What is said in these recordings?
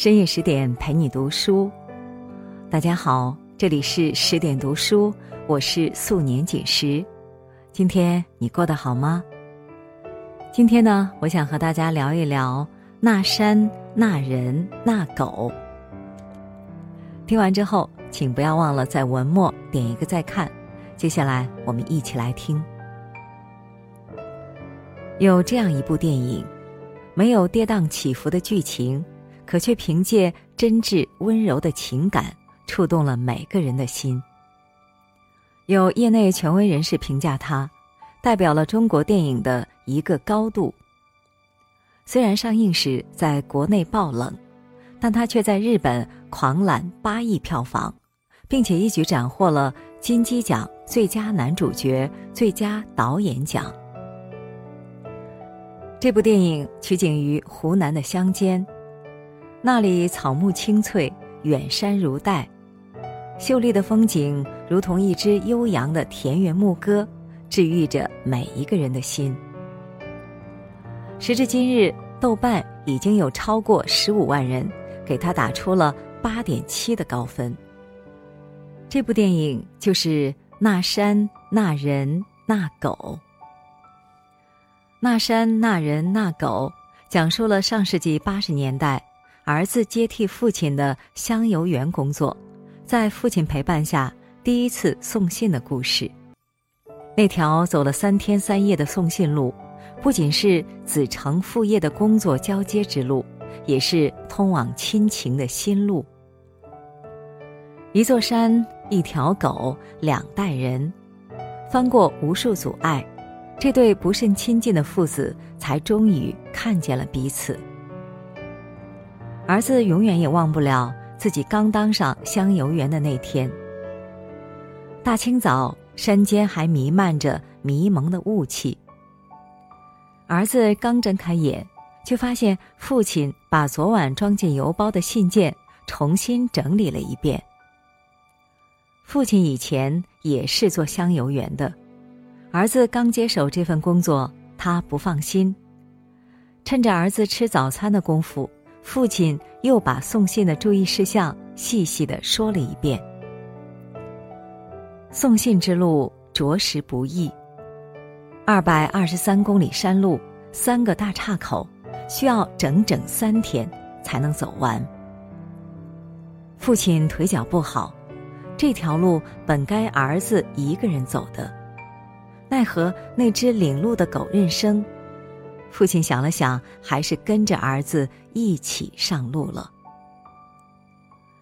深夜十点陪你读书，大家好，这里是十点读书，我是素年锦时。今天你过得好吗？今天呢，我想和大家聊一聊那山、那人、那狗。听完之后，请不要忘了在文末点一个再看。接下来，我们一起来听。有这样一部电影，没有跌宕起伏的剧情。可却凭借真挚温柔的情感，触动了每个人的心。有业内权威人士评价他，代表了中国电影的一个高度。虽然上映时在国内爆冷，但他却在日本狂揽八亿票房，并且一举斩获了金鸡奖最佳男主角、最佳导演奖。这部电影取景于湖南的乡间。那里草木青翠，远山如黛，秀丽的风景如同一支悠扬的田园牧歌，治愈着每一个人的心。时至今日，豆瓣已经有超过十五万人给他打出了八点七的高分。这部电影就是《那山那人那狗》。那山那人那狗，讲述了上世纪八十年代。儿子接替父亲的香油园工作，在父亲陪伴下第一次送信的故事。那条走了三天三夜的送信路，不仅是子承父业的工作交接之路，也是通往亲情的新路。一座山，一条狗，两代人，翻过无数阻碍，这对不甚亲近的父子才终于看见了彼此。儿子永远也忘不了自己刚当上香油员的那天。大清早，山间还弥漫着迷蒙的雾气。儿子刚睁开眼，却发现父亲把昨晚装进邮包的信件重新整理了一遍。父亲以前也是做香油员的，儿子刚接手这份工作，他不放心。趁着儿子吃早餐的功夫。父亲又把送信的注意事项细细的说了一遍。送信之路着实不易，二百二十三公里山路，三个大岔口，需要整整三天才能走完。父亲腿脚不好，这条路本该儿子一个人走的，奈何那只领路的狗认生。父亲想了想，还是跟着儿子一起上路了。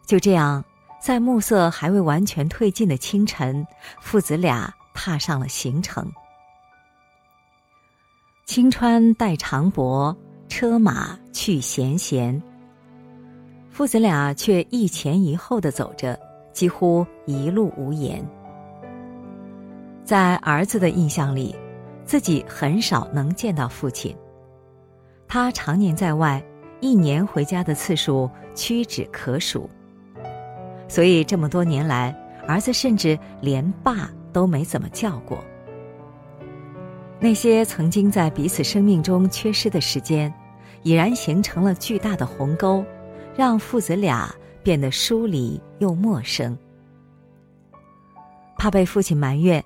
就这样，在暮色还未完全褪尽的清晨，父子俩踏上了行程。青川带长柏，车马去闲闲。父子俩却一前一后的走着，几乎一路无言。在儿子的印象里。自己很少能见到父亲。他常年在外，一年回家的次数屈指可数。所以这么多年来，儿子甚至连爸都没怎么叫过。那些曾经在彼此生命中缺失的时间，已然形成了巨大的鸿沟，让父子俩变得疏离又陌生。怕被父亲埋怨。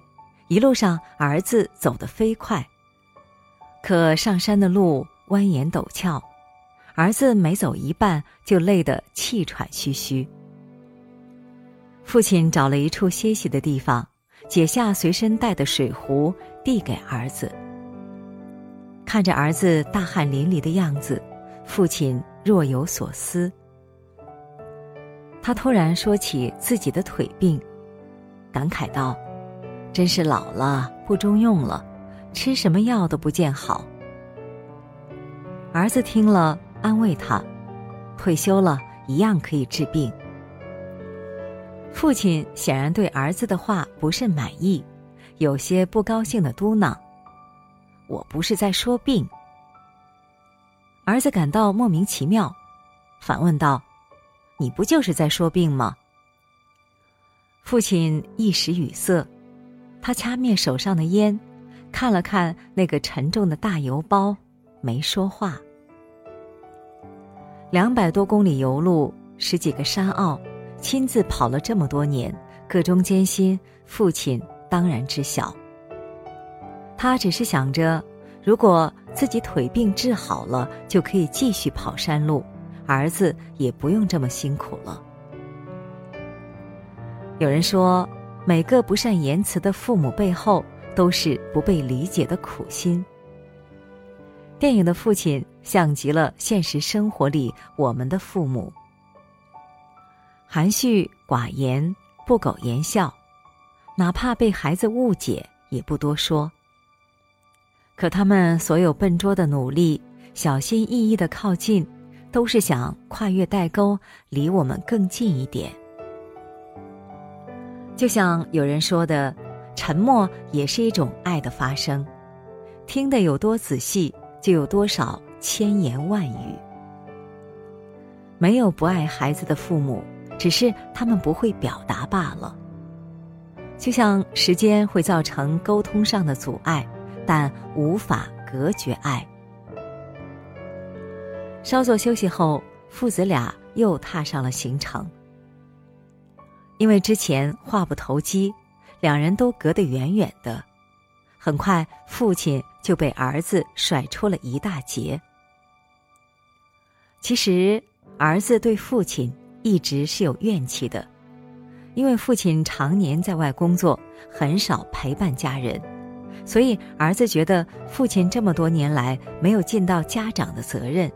一路上，儿子走得飞快。可上山的路蜿蜒陡峭，儿子每走一半就累得气喘吁吁。父亲找了一处歇息的地方，解下随身带的水壶，递给儿子。看着儿子大汗淋漓的样子，父亲若有所思。他突然说起自己的腿病，感慨道。真是老了不中用了，吃什么药都不见好。儿子听了安慰他：“退休了一样可以治病。”父亲显然对儿子的话不甚满意，有些不高兴的嘟囔：“我不是在说病。”儿子感到莫名其妙，反问道：“你不就是在说病吗？”父亲一时语塞。他掐灭手上的烟，看了看那个沉重的大邮包，没说话。两百多公里油路，十几个山坳，亲自跑了这么多年，个中艰辛，父亲当然知晓。他只是想着，如果自己腿病治好了，就可以继续跑山路，儿子也不用这么辛苦了。有人说，每个不善言辞的父母背后，都是不被理解的苦心。电影的父亲像极了现实生活里我们的父母，含蓄寡言，不苟言笑，哪怕被孩子误解也不多说。可他们所有笨拙的努力，小心翼翼的靠近，都是想跨越代沟，离我们更近一点。就像有人说的，沉默也是一种爱的发声，听得有多仔细。就有多少千言万语。没有不爱孩子的父母，只是他们不会表达罢了。就像时间会造成沟通上的阻碍，但无法隔绝爱。稍作休息后，父子俩又踏上了行程。因为之前话不投机，两人都隔得远远的。很快，父亲就被儿子甩出了一大截。其实，儿子对父亲一直是有怨气的，因为父亲常年在外工作，很少陪伴家人，所以儿子觉得父亲这么多年来没有尽到家长的责任。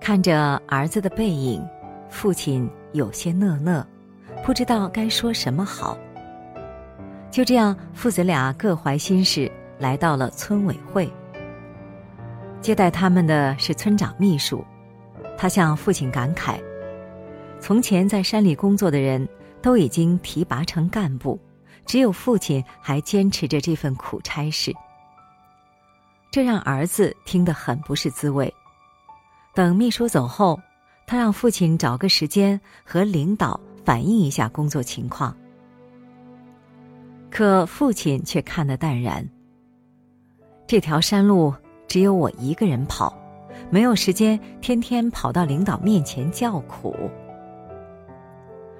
看着儿子的背影，父亲有些讷讷，不知道该说什么好。就这样，父子俩各怀心事，来到了村委会。接待他们的是村长秘书，他向父亲感慨：从前在山里工作的人都已经提拔成干部，只有父亲还坚持着这份苦差事。这让儿子听得很不是滋味。等秘书走后，他让父亲找个时间和领导反映一下工作情况。可父亲却看得淡然。这条山路只有我一个人跑，没有时间天天跑到领导面前叫苦。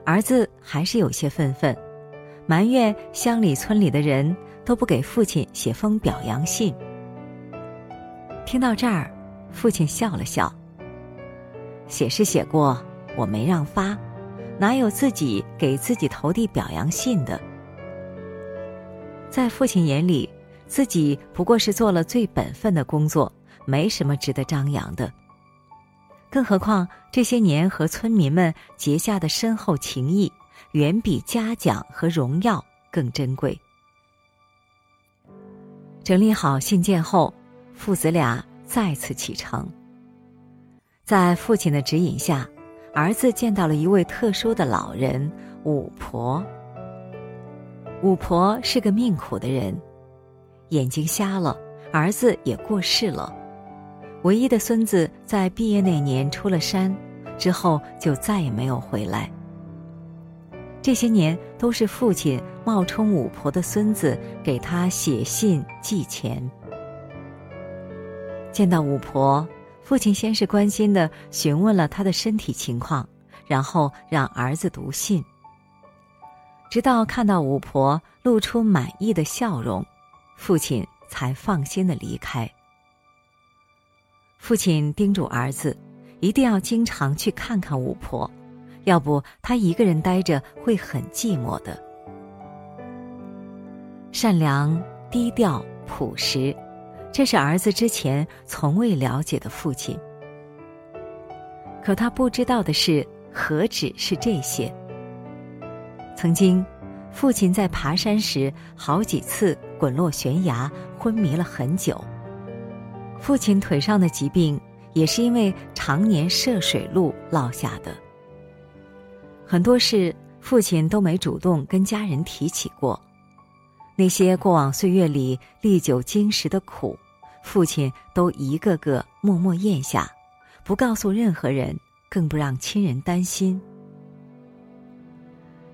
儿子还是有些愤愤，埋怨乡里村里的人都不给父亲写封表扬信。听到这儿，父亲笑了笑：“写是写过，我没让发，哪有自己给自己投递表扬信的？”在父亲眼里，自己不过是做了最本分的工作，没什么值得张扬的。更何况这些年和村民们结下的深厚情谊，远比嘉奖和荣耀更珍贵。整理好信件后，父子俩再次启程。在父亲的指引下，儿子见到了一位特殊的老人——五婆。五婆是个命苦的人，眼睛瞎了，儿子也过世了，唯一的孙子在毕业那年出了山，之后就再也没有回来。这些年都是父亲冒充五婆的孙子给他写信寄钱。见到五婆，父亲先是关心的询问了他的身体情况，然后让儿子读信。直到看到五婆露出满意的笑容，父亲才放心的离开。父亲叮嘱儿子，一定要经常去看看五婆，要不他一个人待着会很寂寞的。善良、低调、朴实，这是儿子之前从未了解的父亲。可他不知道的是，何止是这些。曾经，父亲在爬山时好几次滚落悬崖，昏迷了很久。父亲腿上的疾病也是因为常年涉水路落下的。很多事，父亲都没主动跟家人提起过。那些过往岁月里历久经时的苦，父亲都一个个默默咽下，不告诉任何人，更不让亲人担心。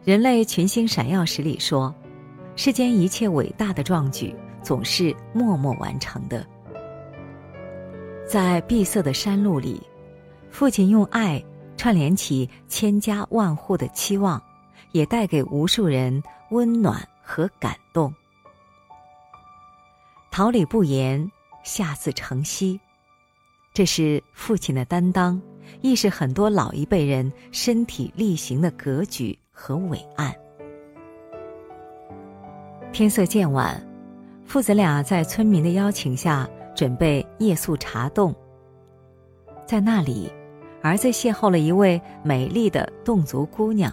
人类群星闪耀时里说：“世间一切伟大的壮举，总是默默完成的。”在闭塞的山路里，父亲用爱串联起千家万户的期望，也带给无数人温暖和感动。桃李不言，下自成蹊，这是父亲的担当，亦是很多老一辈人身体力行的格局和伟岸。天色渐晚，父子俩在村民的邀请下准备夜宿茶洞。在那里，儿子邂逅了一位美丽的侗族姑娘。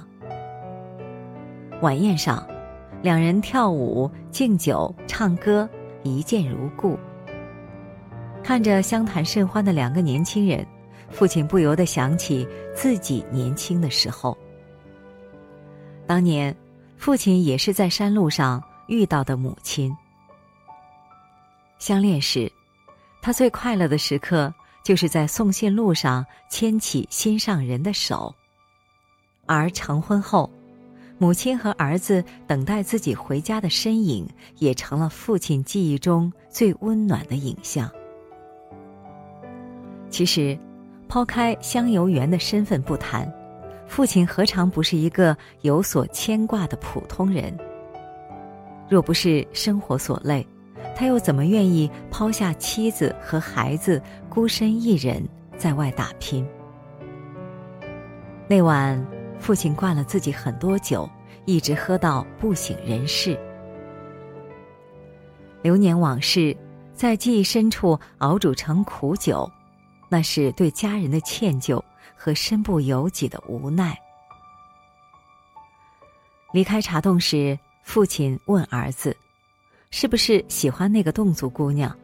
晚宴上，两人跳舞、敬酒、唱歌，一见如故。看着相谈甚欢的两个年轻人，父亲不由得想起自己年轻的时候。当年，父亲也是在山路上。遇到的母亲，相恋时，他最快乐的时刻就是在送信路上牵起心上人的手；而成婚后，母亲和儿子等待自己回家的身影，也成了父亲记忆中最温暖的影像。其实，抛开香油园的身份不谈，父亲何尝不是一个有所牵挂的普通人？若不是生活所累，他又怎么愿意抛下妻子和孩子，孤身一人在外打拼？那晚，父亲灌了自己很多酒，一直喝到不省人事。流年往事，在记忆深处熬煮成苦酒，那是对家人的歉疚和身不由己的无奈。离开茶洞时。父亲问儿子：“是不是喜欢那个侗族姑娘？”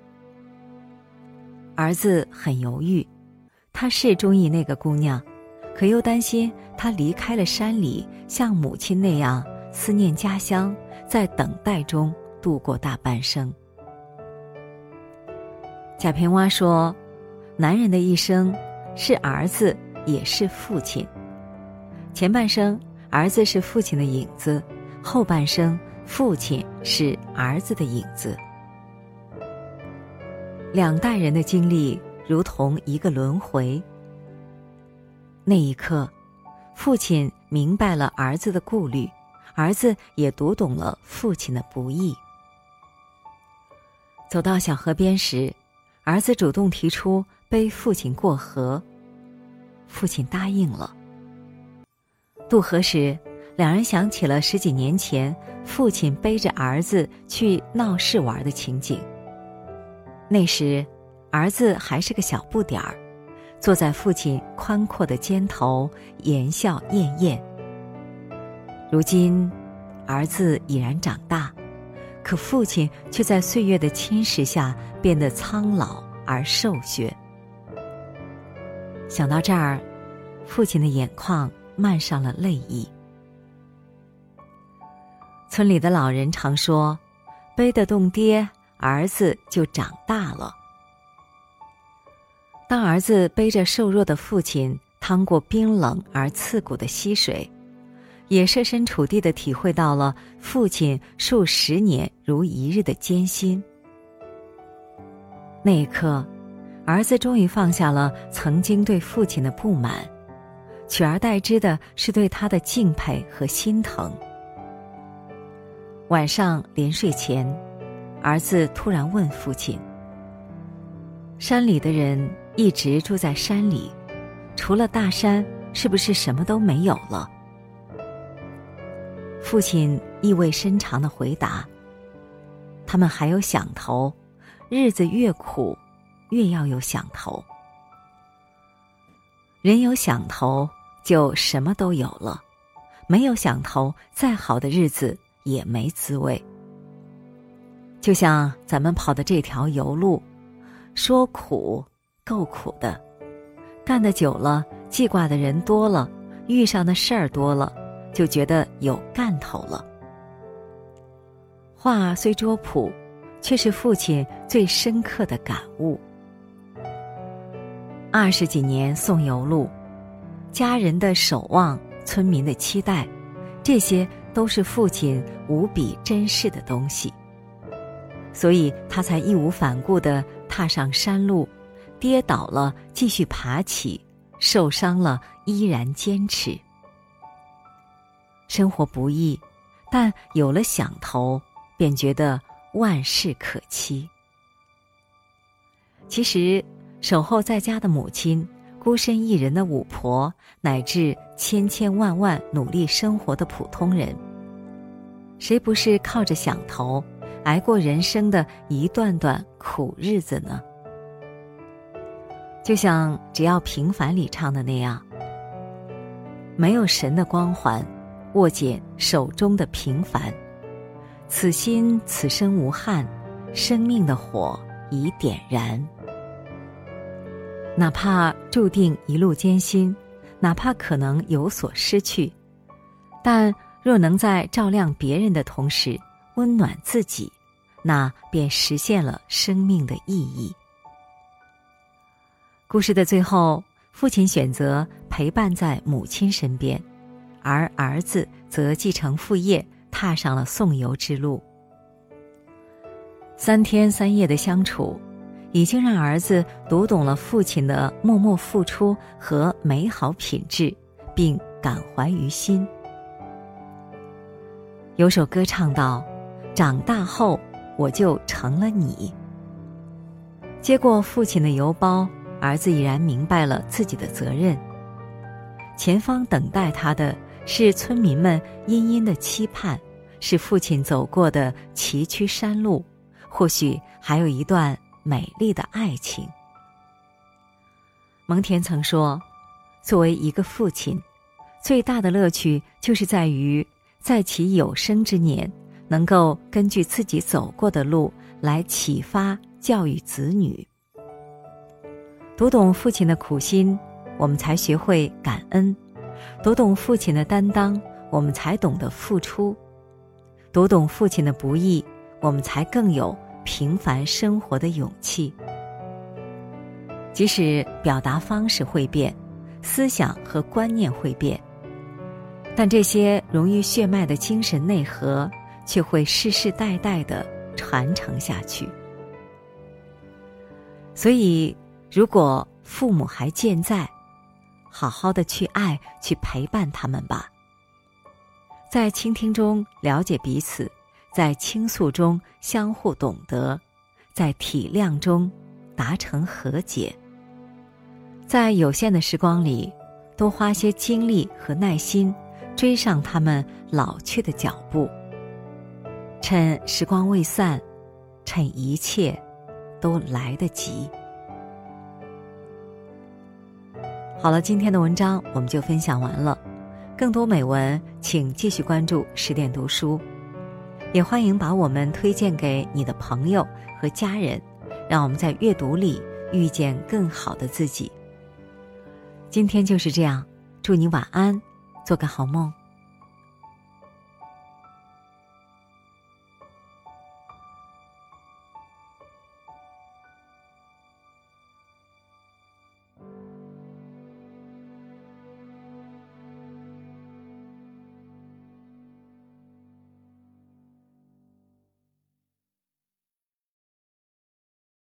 儿子很犹豫，他是中意那个姑娘，可又担心她离开了山里，像母亲那样思念家乡，在等待中度过大半生。贾平凹说：“男人的一生，是儿子也是父亲。前半生，儿子是父亲的影子。”后半生，父亲是儿子的影子。两代人的经历如同一个轮回。那一刻，父亲明白了儿子的顾虑，儿子也读懂了父亲的不易。走到小河边时，儿子主动提出背父亲过河，父亲答应了。渡河时。两人想起了十几年前父亲背着儿子去闹市玩的情景。那时，儿子还是个小不点儿，坐在父亲宽阔的肩头，言笑晏晏。如今，儿子已然长大，可父亲却在岁月的侵蚀下变得苍老而瘦削。想到这儿，父亲的眼眶漫上了泪意。村里的老人常说：“背得动爹，儿子就长大了。”当儿子背着瘦弱的父亲趟过冰冷而刺骨的溪水，也设身处地的体会到了父亲数十年如一日的艰辛。那一刻，儿子终于放下了曾经对父亲的不满，取而代之的是对他的敬佩和心疼。晚上临睡前，儿子突然问父亲：“山里的人一直住在山里，除了大山，是不是什么都没有了？”父亲意味深长的回答：“他们还有响头，日子越苦，越要有想头。人有想头，就什么都有了；没有想头，再好的日子。”也没滋味。就像咱们跑的这条油路，说苦够苦的，干的久了，记挂的人多了，遇上的事儿多了，就觉得有干头了。话虽拙朴，却是父亲最深刻的感悟。二十几年送油路，家人的守望，村民的期待，这些。都是父亲无比珍视的东西，所以他才义无反顾的踏上山路，跌倒了继续爬起，受伤了依然坚持。生活不易，但有了想头，便觉得万事可期。其实，守候在家的母亲。孤身一人的五婆，乃至千千万万努力生活的普通人，谁不是靠着想头，挨过人生的一段段苦日子呢？就像《只要平凡》里唱的那样：“没有神的光环，握紧手中的平凡，此心此生无憾，生命的火已点燃。”哪怕注定一路艰辛，哪怕可能有所失去，但若能在照亮别人的同时温暖自己，那便实现了生命的意义。故事的最后，父亲选择陪伴在母亲身边，而儿子则继承父业，踏上了送游之路。三天三夜的相处。已经让儿子读懂了父亲的默默付出和美好品质，并感怀于心。有首歌唱道：“长大后我就成了你。”接过父亲的邮包，儿子已然明白了自己的责任。前方等待他的是村民们殷殷的期盼，是父亲走过的崎岖山路，或许还有一段。美丽的爱情。蒙恬曾说：“作为一个父亲，最大的乐趣就是在于在其有生之年，能够根据自己走过的路来启发教育子女。读懂父亲的苦心，我们才学会感恩；读懂父亲的担当，我们才懂得付出；读懂父亲的不易，我们才更有。”平凡生活的勇气，即使表达方式会变，思想和观念会变，但这些融于血脉的精神内核却会世世代代的传承下去。所以，如果父母还健在，好好的去爱，去陪伴他们吧，在倾听中了解彼此。在倾诉中相互懂得，在体谅中达成和解。在有限的时光里，多花些精力和耐心，追上他们老去的脚步。趁时光未散，趁一切都来得及。好了，今天的文章我们就分享完了。更多美文，请继续关注十点读书。也欢迎把我们推荐给你的朋友和家人，让我们在阅读里遇见更好的自己。今天就是这样，祝你晚安，做个好梦。